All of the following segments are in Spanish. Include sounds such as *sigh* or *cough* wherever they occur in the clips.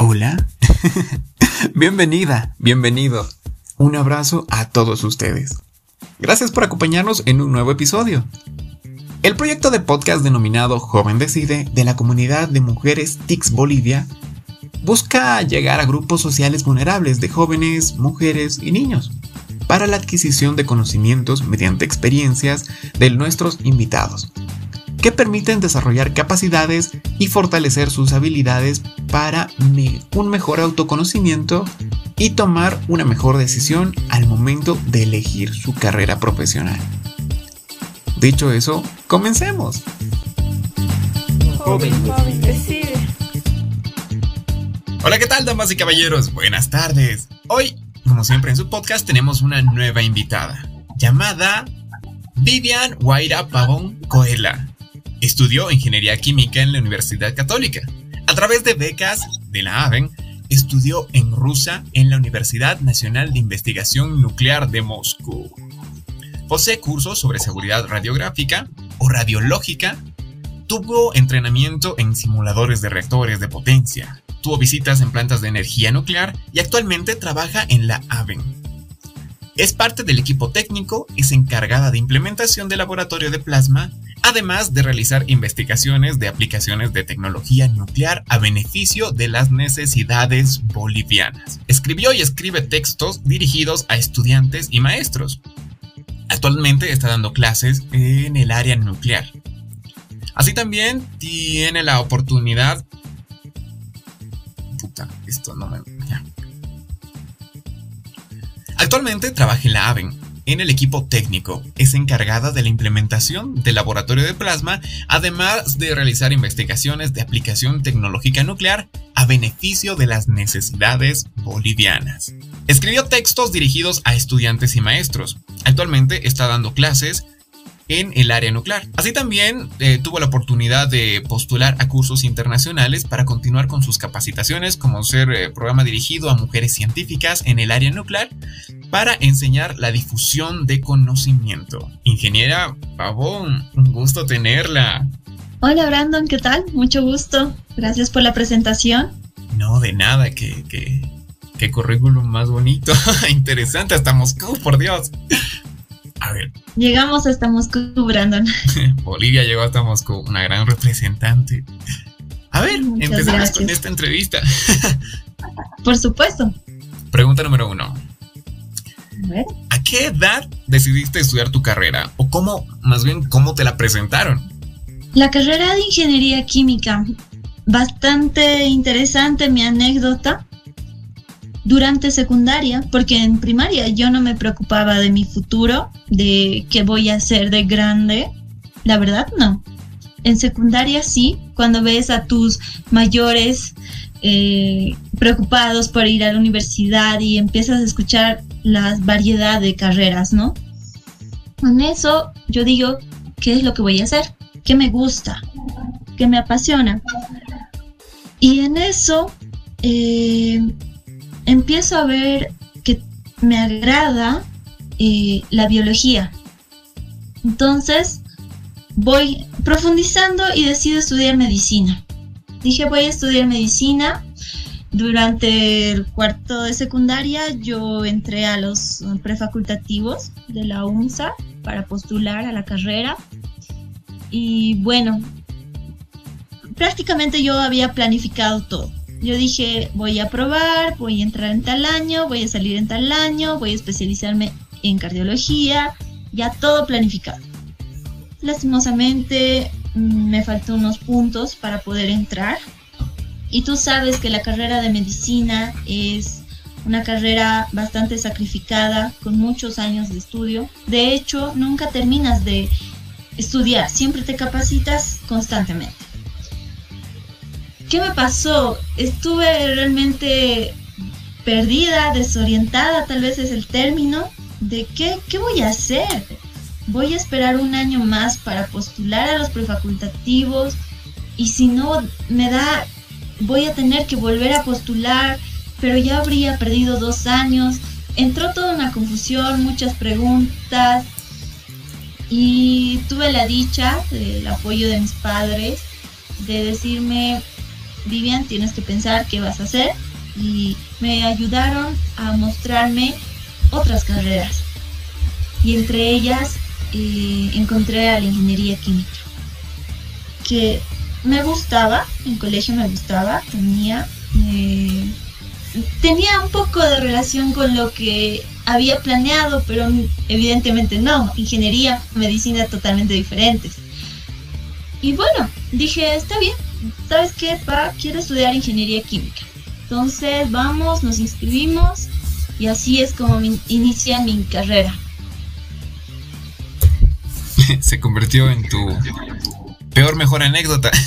Hola. *laughs* Bienvenida, bienvenido. Un abrazo a todos ustedes. Gracias por acompañarnos en un nuevo episodio. El proyecto de podcast denominado Joven Decide de la comunidad de mujeres TICS Bolivia busca llegar a grupos sociales vulnerables de jóvenes, mujeres y niños para la adquisición de conocimientos mediante experiencias de nuestros invitados, que permiten desarrollar capacidades y fortalecer sus habilidades para un mejor autoconocimiento y tomar una mejor decisión al momento de elegir su carrera profesional. Dicho eso, comencemos. Hola, ¿qué tal, damas y caballeros? Buenas tardes. Hoy como siempre en su podcast, tenemos una nueva invitada, llamada Vivian Guaira Pavón Coela. Estudió ingeniería química en la Universidad Católica. A través de becas de la AVEN, estudió en Rusia en la Universidad Nacional de Investigación Nuclear de Moscú. Posee cursos sobre seguridad radiográfica o radiológica. Tuvo entrenamiento en simuladores de reactores de potencia, tuvo visitas en plantas de energía nuclear y actualmente trabaja en la AVEN. Es parte del equipo técnico, es encargada de implementación del laboratorio de plasma, además de realizar investigaciones de aplicaciones de tecnología nuclear a beneficio de las necesidades bolivianas. Escribió y escribe textos dirigidos a estudiantes y maestros. Actualmente está dando clases en el área nuclear. Así también tiene la oportunidad esto no me... Actualmente trabaja en la AVEN, en el equipo técnico. Es encargada de la implementación del laboratorio de plasma, además de realizar investigaciones de aplicación tecnológica nuclear a beneficio de las necesidades bolivianas. Escribió textos dirigidos a estudiantes y maestros. Actualmente está dando clases en el área nuclear. Así también eh, tuvo la oportunidad de postular a cursos internacionales para continuar con sus capacitaciones, como ser eh, programa dirigido a mujeres científicas en el área nuclear para enseñar la difusión de conocimiento. Ingeniera Pavón, un gusto tenerla. Hola Brandon, ¿qué tal? Mucho gusto. Gracias por la presentación. No, de nada, que, qué currículum más bonito, *laughs* interesante, hasta Moscú, por Dios. A ver. Llegamos hasta Moscú, Brandon. *laughs* Bolivia llegó hasta Moscú, una gran representante. A ver, empezamos con esta entrevista. *laughs* Por supuesto. Pregunta número uno. A, ver. ¿A qué edad decidiste estudiar tu carrera? O cómo, más bien, cómo te la presentaron? La carrera de ingeniería química. Bastante interesante mi anécdota durante secundaria, porque en primaria yo no me preocupaba de mi futuro, de qué voy a hacer de grande. La verdad, no. En secundaria sí, cuando ves a tus mayores eh, preocupados por ir a la universidad y empiezas a escuchar la variedad de carreras, ¿no? Con eso yo digo, ¿qué es lo que voy a hacer? ¿Qué me gusta? ¿Qué me apasiona? Y en eso eh, empiezo a ver que me agrada eh, la biología. Entonces voy profundizando y decido estudiar medicina. Dije voy a estudiar medicina. Durante el cuarto de secundaria yo entré a los prefacultativos de la UNSA para postular a la carrera. Y bueno, prácticamente yo había planificado todo. Yo dije, voy a probar, voy a entrar en tal año, voy a salir en tal año, voy a especializarme en cardiología, ya todo planificado. Lastimosamente mm, me faltó unos puntos para poder entrar. Y tú sabes que la carrera de medicina es una carrera bastante sacrificada, con muchos años de estudio. De hecho, nunca terminas de estudiar, siempre te capacitas constantemente. ¿Qué me pasó? Estuve realmente perdida, desorientada, tal vez es el término, de qué, qué voy a hacer. Voy a esperar un año más para postular a los prefacultativos y si no me da, voy a tener que volver a postular, pero ya habría perdido dos años. Entró toda una confusión, muchas preguntas y tuve la dicha del apoyo de mis padres de decirme Vivian, tienes que pensar qué vas a hacer y me ayudaron a mostrarme otras carreras. Y entre ellas eh, encontré a la ingeniería química, que me gustaba, en colegio me gustaba, tenía, eh, tenía un poco de relación con lo que había planeado, pero evidentemente no, ingeniería, medicina totalmente diferentes. Y bueno, dije, está bien, ¿sabes qué? Pa, quiero estudiar ingeniería química. Entonces vamos, nos inscribimos y así es como inicia mi carrera. *laughs* Se convirtió en tu peor mejor anécdota. *laughs*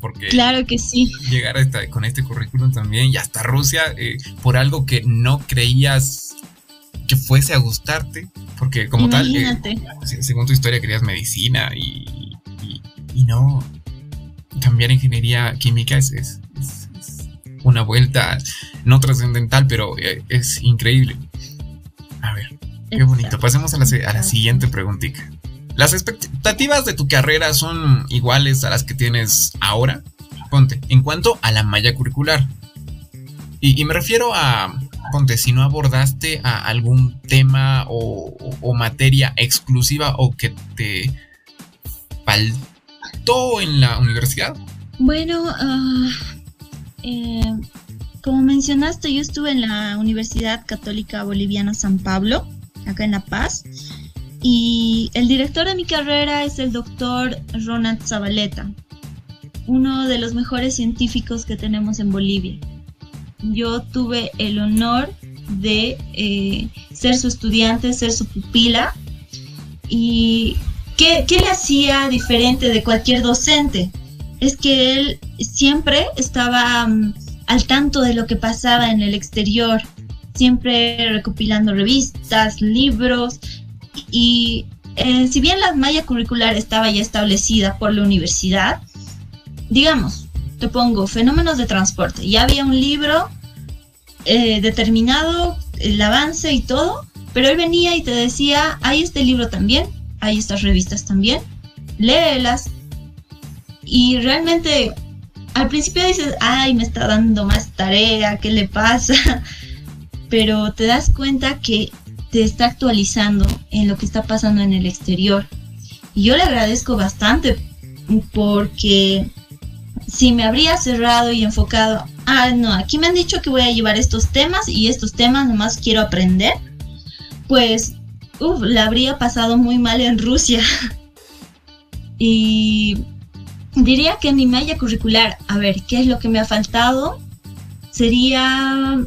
Porque claro que sí. Llegar con este currículum también y hasta Rusia eh, por algo que no creías que fuese a gustarte. Porque como tal, eh, según tu historia querías medicina y, y, no. Cambiar ingeniería química es una vuelta no trascendental, pero eh, es increíble. A ver, qué bonito. Pasemos a la, a la siguiente preguntita. ¿Las expectativas de tu carrera son iguales a las que tienes ahora? Ponte, en cuanto a la malla curricular. Y, me refiero a, ponte, si no abordaste a algún tema o, materia exclusiva o que te faltó en la universidad. Bueno, uh, como mencionaste, yo estuve en la Universidad Católica Boliviana San Pablo, acá en La Paz, y el director de mi carrera es el doctor Ronald Zabaleta, uno de los mejores científicos que tenemos en Bolivia. Yo tuve el honor de eh, ser su estudiante, ser su pupila, y ¿qué, ¿qué le hacía diferente de cualquier docente? es que él siempre estaba mm, al tanto de lo que pasaba en el exterior, siempre recopilando revistas, libros y eh, si bien la malla curricular estaba ya establecida por la universidad, digamos, te pongo fenómenos de transporte, ya había un libro eh, determinado, el avance y todo, pero él venía y te decía, hay este libro también, hay estas revistas también, léelas, y realmente al principio dices, ay, me está dando más tarea, ¿qué le pasa? *laughs* Pero te das cuenta que te está actualizando en lo que está pasando en el exterior. Y yo le agradezco bastante porque si me habría cerrado y enfocado, ah, no, aquí me han dicho que voy a llevar estos temas y estos temas nomás quiero aprender, pues, uff, la habría pasado muy mal en Rusia. *laughs* y Diría que en mi malla curricular, a ver, ¿qué es lo que me ha faltado? Sería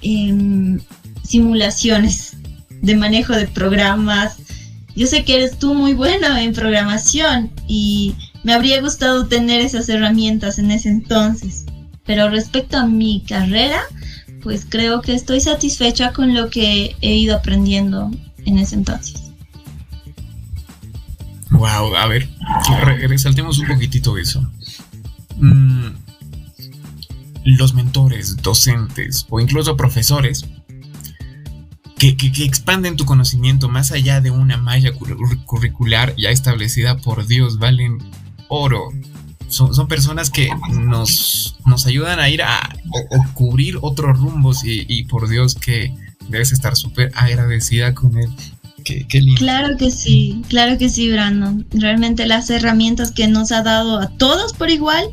em, simulaciones de manejo de programas. Yo sé que eres tú muy bueno en programación y me habría gustado tener esas herramientas en ese entonces. Pero respecto a mi carrera, pues creo que estoy satisfecha con lo que he ido aprendiendo en ese entonces. Wow, a ver, resaltemos un poquitito eso. Mm, los mentores, docentes o incluso profesores que, expanden tu conocimiento más allá de una malla curricular ya establecida por Dios, valen oro. Son, personas que nos, nos ayudan a ir a cubrir otros rumbos y por Dios que debes estar súper agradecida con él Claro que sí, claro que sí, Brandon. Realmente las herramientas que nos ha dado a todos por igual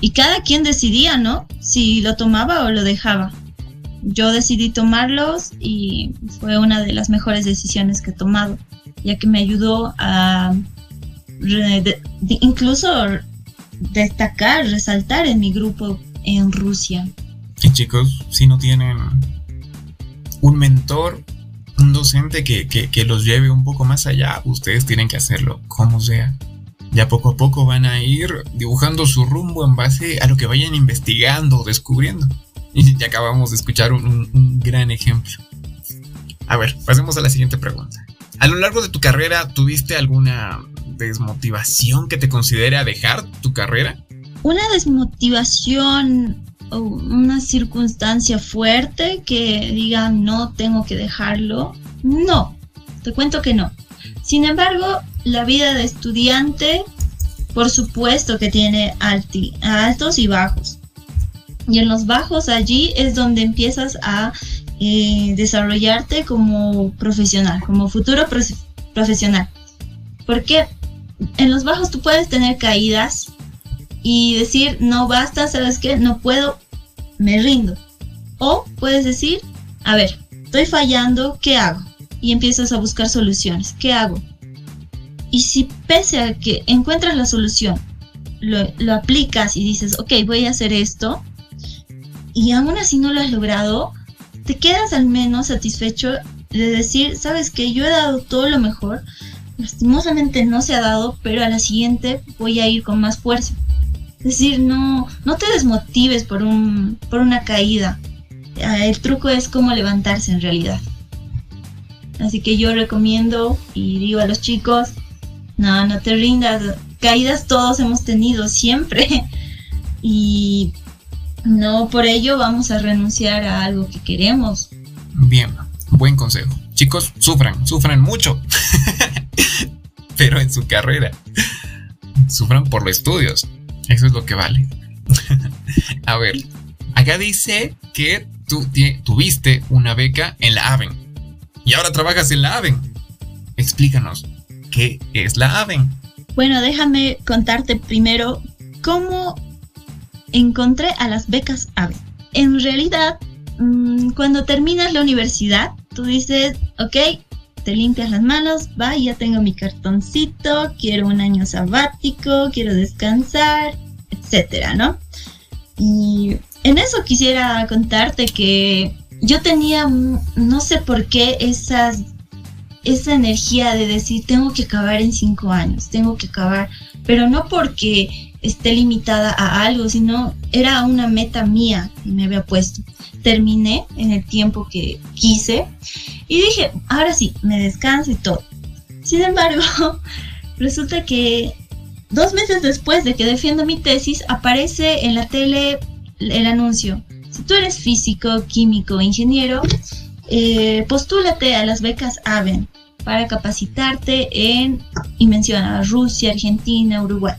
y cada quien decidía, ¿no? Si lo tomaba o lo dejaba. Yo decidí tomarlos y fue una de las mejores decisiones que he tomado, ya que me ayudó a incluso destacar, resaltar en mi grupo en Rusia. Y chicos, si no tienen un mentor, un docente que, que, los lleve un poco más allá, ustedes tienen que hacerlo, como sea. Ya poco a poco van a ir dibujando su rumbo en base a lo que vayan investigando o descubriendo. Y ya acabamos de escuchar un, gran ejemplo. A ver, pasemos a la siguiente pregunta. A lo largo de tu carrera, ¿tuviste alguna desmotivación que te considere dejar tu carrera? Una desmotivación una circunstancia fuerte que diga no tengo que dejarlo. No, te cuento que no. Sin embargo, la vida de estudiante Por supuesto que tiene altos y bajos. Y en los bajos allí es donde empiezas a eh, desarrollarte como profesional, como futuro profesional. Porque en los bajos tú puedes tener caídas y decir, no basta, ¿sabes qué? No puedo, me rindo. O puedes decir, a ver, estoy fallando, ¿qué hago? Y empiezas a buscar soluciones, ¿qué hago? Y si pese a que encuentras la solución, lo, lo aplicas y dices, ok, voy a hacer esto, y aún así no lo has logrado, te quedas al menos satisfecho de decir, sabes que yo he dado todo lo mejor, lastimosamente no se ha dado, pero a la siguiente voy a ir con más fuerza. Es decir, no, no te desmotives por, un, por una caída. Ah, el truco es cómo levantarse en realidad. Así que yo recomiendo y digo a los chicos, no, no te rindas. Caídas todos hemos tenido siempre. *laughs* Y no por ello vamos a renunciar a algo que queremos. Bien, buen consejo. Chicos, sufran, sufran mucho. *laughs* Pero en su carrera. Sufran por los estudios. Eso es lo que vale. a ver, acá dice que tú tuviste una beca en la AVEN. Y ahora trabajas en la AVEN. Explícanos, ¿qué es la AVEN? Bueno, déjame contarte primero cómo encontré a las becas AVE. En realidad, mm, cuando terminas la universidad, tú dices, ok, limpias las manos, va, ya tengo mi cartoncito, quiero un año sabático, quiero descansar, etcétera, ¿no? Y en eso quisiera contarte que yo tenía, no sé por qué, esas, esa energía de decir, tengo que acabar en cinco años, tengo que acabar, pero no porque esté limitada a algo, sino era una meta mía que me había puesto. Terminé en el tiempo que quise y dije, ahora sí, me descanso y todo. Sin embargo, *laughs* resulta que dos meses después de que defiendo mi tesis, aparece en la tele el anuncio. Si tú eres físico, químico, ingeniero, eh, postúlate a las becas AVEN para capacitarte en, y menciona Rusia, Argentina, Uruguay.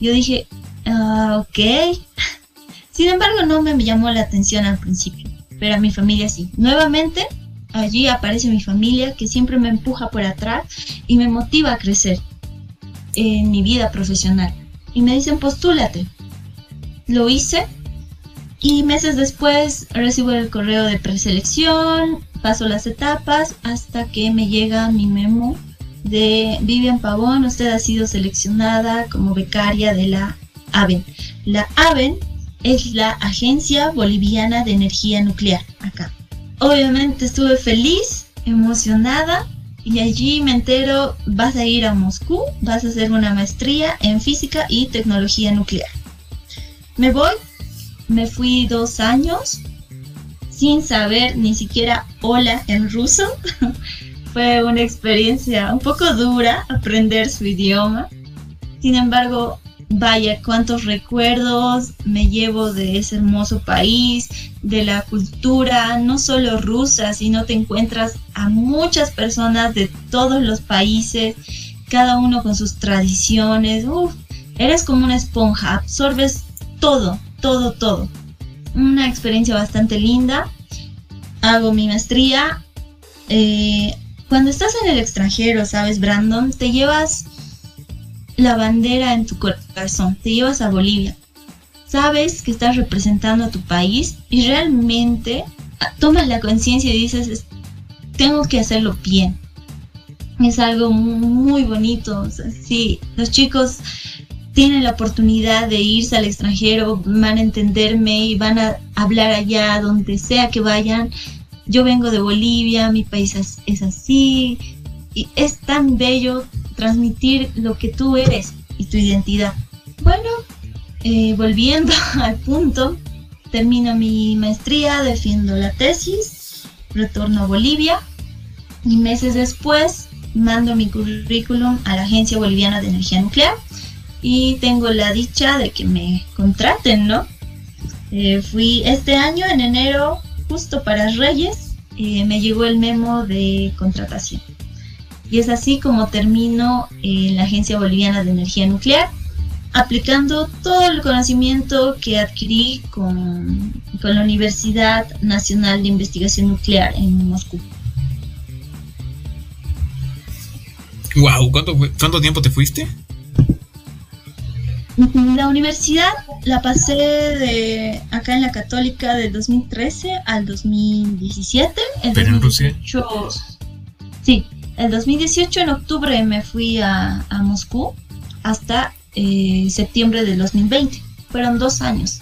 Yo dije, ah, ok. *laughs* Sin embargo, no me llamó la atención al principio, pero a mi familia sí. Nuevamente, allí aparece mi familia que siempre me empuja por atrás y me motiva a crecer en mi vida profesional. Y me dicen, postúlate. Lo hice y meses después recibo el correo de preselección, paso las etapas hasta que me llega mi memo de Vivian Pavón, usted ha sido seleccionada como becaria de la AVEN. La AVEN es la Agencia Boliviana de Energía Nuclear, acá. Obviamente estuve feliz, emocionada y allí me entero, vas a ir a Moscú, vas a hacer una maestría en física y tecnología nuclear. Me voy, me fui dos años sin saber ni siquiera hola en ruso. *laughs* Fue una experiencia un poco dura aprender su idioma. Sin embargo, vaya, cuántos recuerdos me llevo de ese hermoso país, de la cultura, no solo rusa, sino te encuentras a muchas personas de todos los países, cada uno con sus tradiciones. Eres como una esponja, absorbes todo, todo, todo. Una experiencia bastante linda. Hago mi maestría. Eh, cuando estás en el extranjero, sabes, Brandon, te llevas la bandera en tu corazón, te llevas a Bolivia. Sabes que estás representando a tu país y realmente tomas la conciencia y dices, tengo que hacerlo bien. Es algo muy bonito. Sí, los chicos tienen la oportunidad de irse al extranjero, van a entenderme y van a hablar allá donde sea que vayan yo vengo de Bolivia, mi país es, así, y es tan bello transmitir lo que tú eres y tu identidad. Bueno, eh, volviendo *laughs* al punto, termino mi maestría, defiendo la tesis, retorno a Bolivia y meses después mando mi currículum a la Agencia Boliviana de Energía Nuclear y tengo la dicha de que me contraten, ¿no? Eh, fui este año, en enero, justo para Reyes, eh, me llegó el memo de contratación. Y es así como termino en la Agencia Boliviana de Energía Nuclear. aplicando todo el conocimiento que adquirí con, con la Universidad Nacional de Investigación Nuclear en Moscú. Wow, ¿cuánto, ¿cuánto tiempo te fuiste? La universidad la pasé de acá en la Católica del 2013 al 2017. ¿Pero en Rusia? Sí, el 2018 en octubre me fui a, a Moscú hasta eh, septiembre del 2020. Fueron dos años.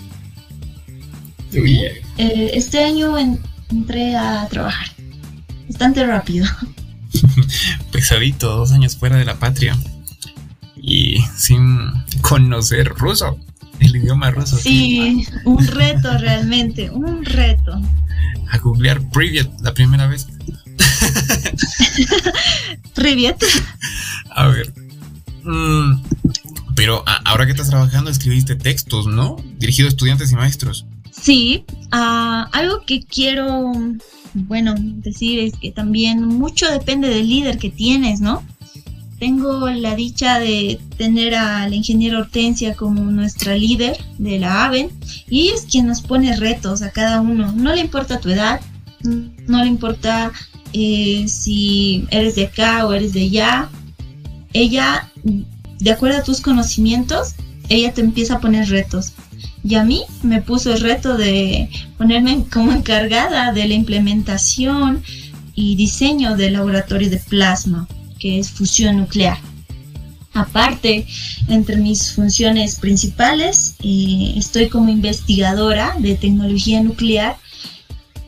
Eh, este año entré a trabajar. Bastante rápido. *laughs* Pesadito, dos años fuera de la patria. Y sin conocer ruso, el idioma ruso. Sí, un reto realmente, un reto. A googlear Privet la primera vez. Privet. A ver. Mm, pero ahora que estás trabajando, escribiste textos, ¿no? Dirigido a estudiantes y maestros. Sí, ah, algo que quiero, bueno, decir es que también mucho depende del líder que tienes, ¿no? Tengo la dicha de tener a la ingeniera Hortensia como nuestra líder de la AVEN y es quien nos pone retos a cada uno. No le importa tu edad, no le importa eh, si eres de acá o eres de allá. Ella de acuerdo a tus conocimientos, ella te empieza a poner retos. Y a mí me puso el reto de ponerme como encargada de la implementación y diseño del laboratorio de plasma, que es fusión nuclear. Aparte, entre mis funciones principales, eh, estoy como investigadora de tecnología nuclear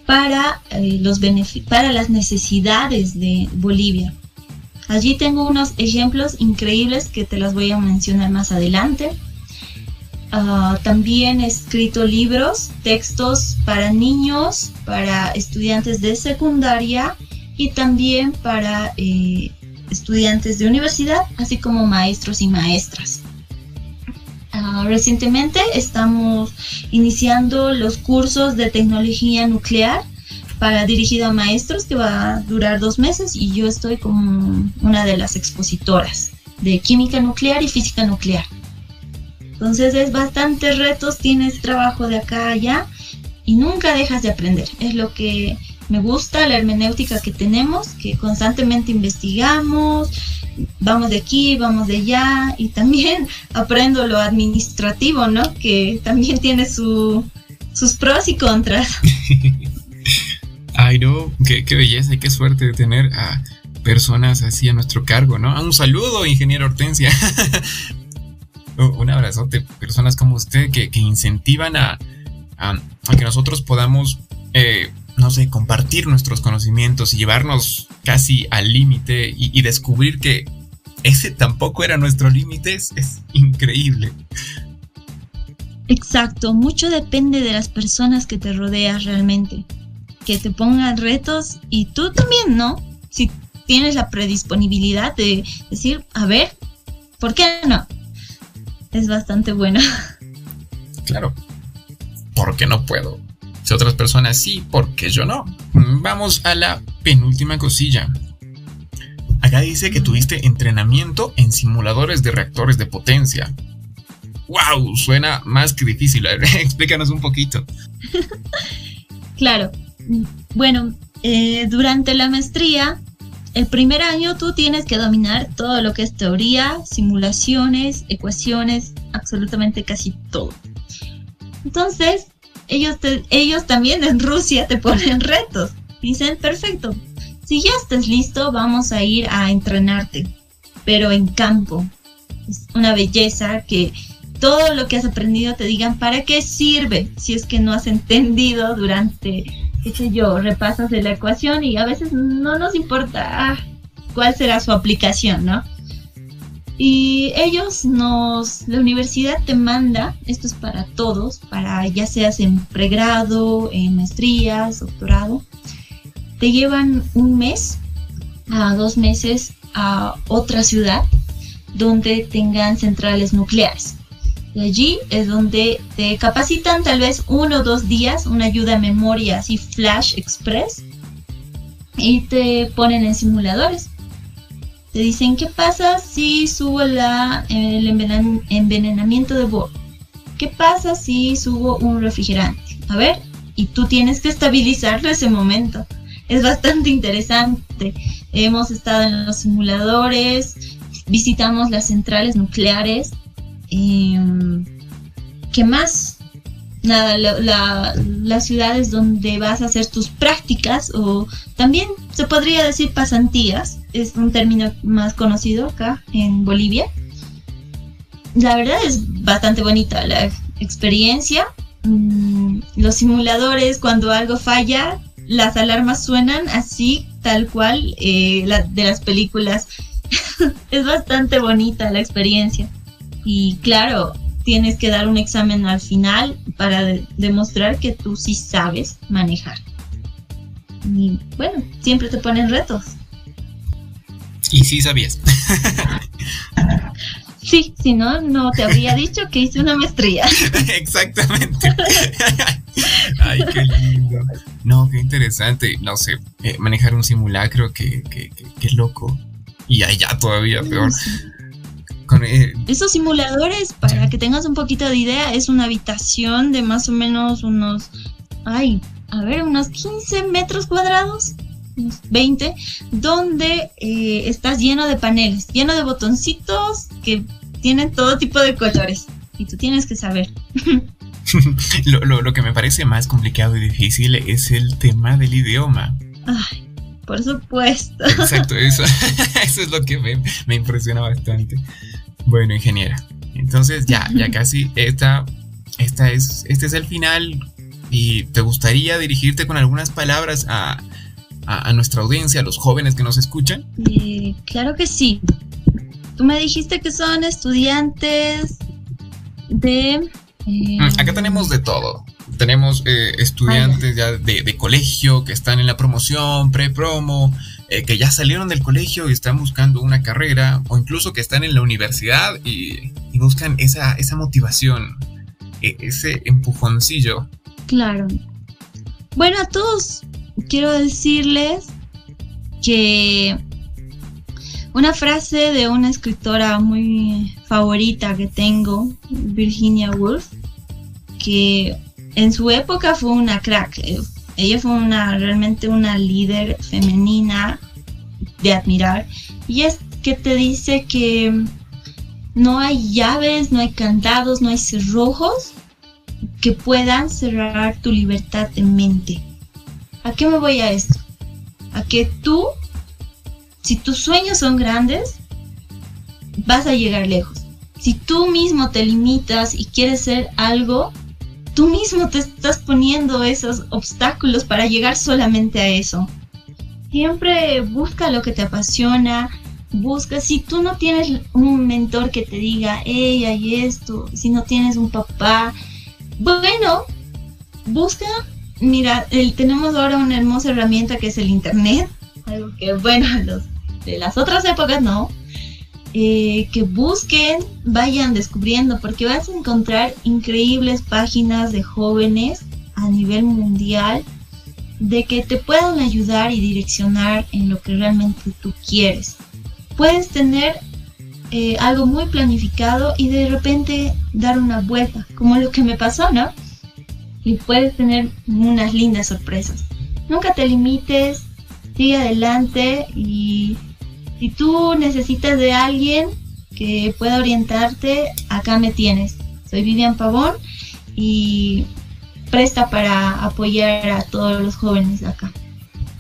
para, eh, los para las necesidades de Bolivia. Allí tengo unos ejemplos increíbles que te los voy a mencionar más adelante. Ah, también he escrito libros, textos para niños, para estudiantes de secundaria y también para eh, estudiantes de universidad, así como maestros y maestras. Ah, recientemente estamos iniciando los cursos de tecnología nuclear para dirigido a maestros que va a durar dos meses y yo estoy como una de las expositoras de química nuclear y física nuclear. Entonces es bastante retos, tienes trabajo de acá a allá y nunca dejas de aprender. Es lo que me gusta, la hermenéutica que tenemos, que constantemente investigamos, vamos de aquí, vamos de allá y también *laughs* aprendo lo administrativo, ¿no? Que también *laughs* tiene su, sus pros y contras. *laughs* Ay, no, qué, belleza y qué suerte de tener a personas así a nuestro cargo, ¿no? Un saludo, ingeniero Hortensia. Un abrazote, personas como usted que, incentivan a, que nosotros podamos, eh, no sé, compartir nuestros conocimientos y llevarnos casi al límite y, descubrir que ese tampoco era nuestro límite, es, es increíble. Exacto, mucho depende de las personas que te rodeas realmente que te pongan retos y tú también, ¿no? Si tienes la predisponibilidad de decir, a ver, ¿por qué no? Es bastante bueno. Claro. ¿Por qué no puedo? Si otras personas sí, ¿por qué yo no? Vamos a la penúltima cosilla. Acá dice que tuviste entrenamiento en simuladores de reactores de potencia. ¡Wow! Suena más que difícil. *laughs* explícanos un poquito. *laughs* claro, bueno, eh, durante la maestría, el primer año tú tienes que dominar todo lo que es teoría, simulaciones, ecuaciones, absolutamente casi todo. Entonces, ellos, ellos también en Rusia te ponen retos. Dicen, perfecto, si ya estás listo, vamos a ir a entrenarte, pero en campo. Es una belleza que todo lo que has aprendido te digan para qué sirve si es que no has entendido durante qué sé yo, repasas de la ecuación y a veces no nos importa cuál será su aplicación, ¿no? Y ellos nos, la universidad te manda, esto es para todos, para ya seas en pregrado, en maestrías, doctorado, te llevan un mes a dos meses a otra ciudad donde tengan centrales nucleares. Y allí es donde te capacitan tal vez uno o dos días, una ayuda a memoria así flash express, y te ponen en simuladores. Te dicen, ¿qué pasa si subo la, el envenenamiento de Bohr? ¿Qué pasa si subo un refrigerante? A ver, y tú tienes que estabilizarlo ese momento. Es bastante interesante. Hemos estado en los simuladores, visitamos las centrales nucleares. Em, ¿Qué más? Nada, las ciudades donde vas a hacer tus prácticas o también se podría decir pasantías, es un término más conocido acá en Bolivia. La verdad es bastante bonita la experiencia. Mm, los simuladores, cuando algo falla, las alarmas suenan así, tal cual, eh, de las películas. *laughs* es bastante bonita la experiencia. Y claro, tienes que dar un examen al final para demostrar que tú sí sabes manejar. Y bueno, siempre te ponen retos. Y sí sabías. *laughs* sí, si no, no te habría dicho que hice una maestría. *laughs* Exactamente. *laughs* Ay, qué lindo. No, qué interesante. No sé, eh, manejar un simulacro, qué, qué, qué, loco. Y allá todavía peor. Con, eh, Esos simuladores, para que tengas un poquito de idea, es una habitación de más o menos unos, ay, a ver, unos 15 metros cuadrados, 20, donde eh, estás lleno de paneles, lleno de botoncitos que tienen todo tipo de colores. Y tú tienes que saber. *laughs* lo, lo, que me parece más complicado y difícil es el tema del idioma. Ay, por supuesto. Exacto, *laughs* eso, *laughs* eso es lo que me, me, impresiona bastante. Bueno, ingeniera, entonces ya, ya casi esta, esta es, este es el final y te gustaría dirigirte con algunas palabras a, a, nuestra audiencia, a los jóvenes que nos escuchan. Eh, claro que sí. Tú me dijiste que son estudiantes de Mm, acá tenemos de todo. Tenemos eh, estudiantes ya de, colegio que están en la promoción, pre-promo, eh, que ya salieron del colegio y están buscando una carrera, o incluso que están en la universidad y, buscan esa, esa motivación, e, ese empujoncillo. Claro. Bueno, a todos quiero decirles que una frase de una escritora muy favorita que tengo, Virginia Woolf, que en su época fue una crack. Eh, ella fue una realmente una líder femenina de admirar. Y es que te dice que no hay llaves, no hay candados, no hay cerrojos que puedan cerrar tu libertad de mente. ¿A qué me voy a esto? A que tú si tus sueños son grandes, vas a llegar lejos. Si tú mismo te limitas y quieres ser algo, tú mismo te estás poniendo esos obstáculos para llegar solamente a eso. Siempre busca lo que te apasiona, busca, si tú no tienes un mentor que te diga, ella y esto, si no tienes un papá, bueno, busca, mira, tenemos ahora una hermosa herramienta que es el Internet, algo que, bueno, los de las otras épocas no, eh, que busquen, vayan descubriendo, porque vas a encontrar increíbles páginas de jóvenes a nivel mundial de que te puedan ayudar y direccionar en lo que realmente tú quieres. Puedes tener eh, algo muy planificado y de repente dar una vuelta, como lo que me pasó, ¿no? Y puedes tener unas lindas sorpresas. Nunca te limites, sigue adelante y si tú necesitas de alguien que pueda orientarte, acá me tienes. Soy Vivian Pavón y presta para apoyar a todos los jóvenes de acá.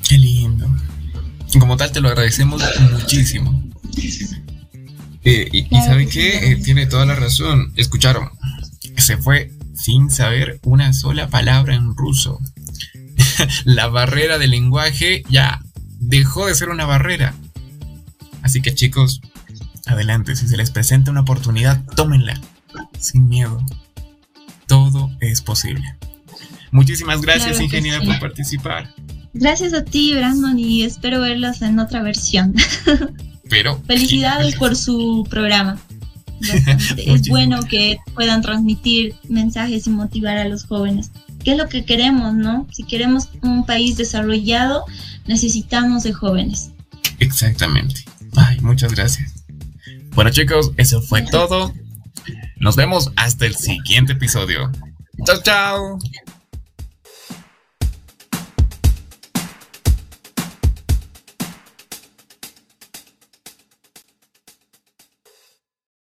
Qué lindo. Como tal, te lo agradecemos muchísimo. Eh, y, sabe qué, eh, tiene toda la razón. Escucharon, se fue sin saber una sola palabra en ruso. *laughs* la barrera del lenguaje ya dejó de ser una barrera. Así que chicos, adelante, si se les presenta una oportunidad, tómenla, sin miedo. Todo es posible. Muchísimas gracias, ingeniera, por participar. Gracias a ti, Brandon, y espero verlos en otra versión. *laughs* Pero. Felicidades por su programa. *laughs* es bueno que puedan transmitir mensajes y motivar a los jóvenes. ¿Qué es lo que queremos, no? Si queremos un país desarrollado, necesitamos de jóvenes. Exactamente. Ay, muchas gracias. Bueno chicos, eso fue todo. Nos vemos hasta el siguiente episodio. Chao, chao.